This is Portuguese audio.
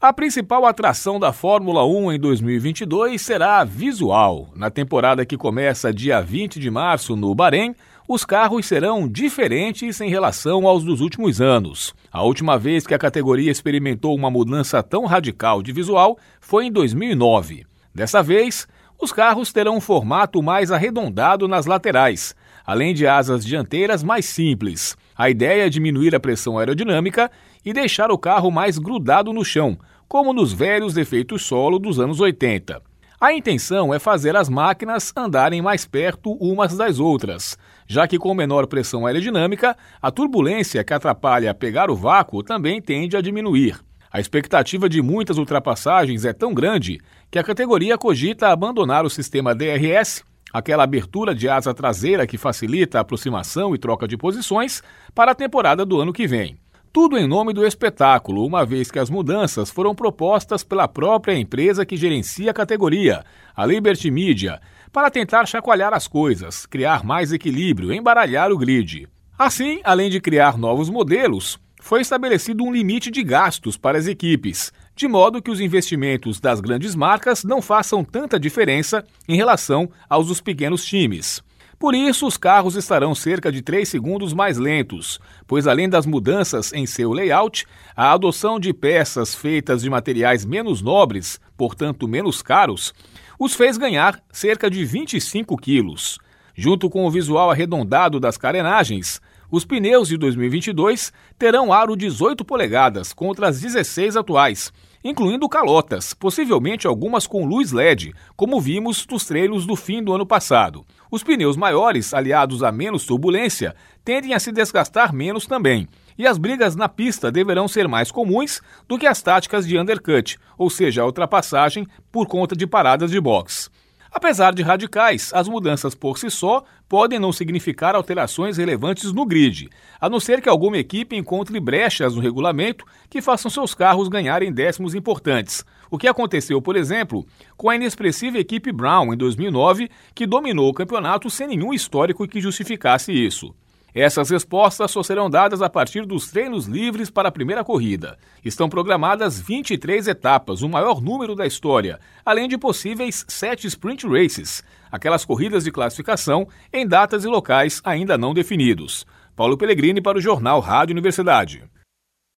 A principal atração da Fórmula 1 em 2022 será a visual. Na temporada que começa dia 20 de março no Bahrein, os carros serão diferentes em relação aos dos últimos anos. A última vez que a categoria experimentou uma mudança tão radical de visual foi em 2009. Dessa vez, os carros terão um formato mais arredondado nas laterais, além de asas dianteiras mais simples. A ideia é diminuir a pressão aerodinâmica e deixar o carro mais grudado no chão, como nos velhos efeitos solo dos anos 80. A intenção é fazer as máquinas andarem mais perto umas das outras, já que com menor pressão aerodinâmica, a turbulência que atrapalha pegar o vácuo também tende a diminuir. A expectativa de muitas ultrapassagens é tão grande que a categoria cogita abandonar o sistema DRS aquela abertura de asa traseira que facilita a aproximação e troca de posições para a temporada do ano que vem. Tudo em nome do espetáculo, uma vez que as mudanças foram propostas pela própria empresa que gerencia a categoria, a Liberty Media, para tentar chacoalhar as coisas, criar mais equilíbrio, embaralhar o grid. Assim, além de criar novos modelos, foi estabelecido um limite de gastos para as equipes, de modo que os investimentos das grandes marcas não façam tanta diferença em relação aos dos pequenos times. Por isso, os carros estarão cerca de 3 segundos mais lentos, pois além das mudanças em seu layout, a adoção de peças feitas de materiais menos nobres, portanto menos caros, os fez ganhar cerca de 25 quilos. Junto com o visual arredondado das carenagens, os pneus de 2022 terão aro 18 polegadas contra as 16 atuais, incluindo calotas, possivelmente algumas com luz LED, como vimos nos treinos do fim do ano passado. Os pneus maiores, aliados a menos turbulência, tendem a se desgastar menos também. E as brigas na pista deverão ser mais comuns do que as táticas de undercut, ou seja, a ultrapassagem por conta de paradas de boxe. Apesar de radicais, as mudanças por si só podem não significar alterações relevantes no grid, a não ser que alguma equipe encontre brechas no regulamento que façam seus carros ganharem décimos importantes. O que aconteceu, por exemplo, com a inexpressiva equipe Brown em 2009, que dominou o campeonato sem nenhum histórico que justificasse isso. Essas respostas só serão dadas a partir dos treinos livres para a primeira corrida. Estão programadas 23 etapas, o maior número da história, além de possíveis sete sprint races, aquelas corridas de classificação em datas e locais ainda não definidos. Paulo Pellegrini para o Jornal Rádio Universidade.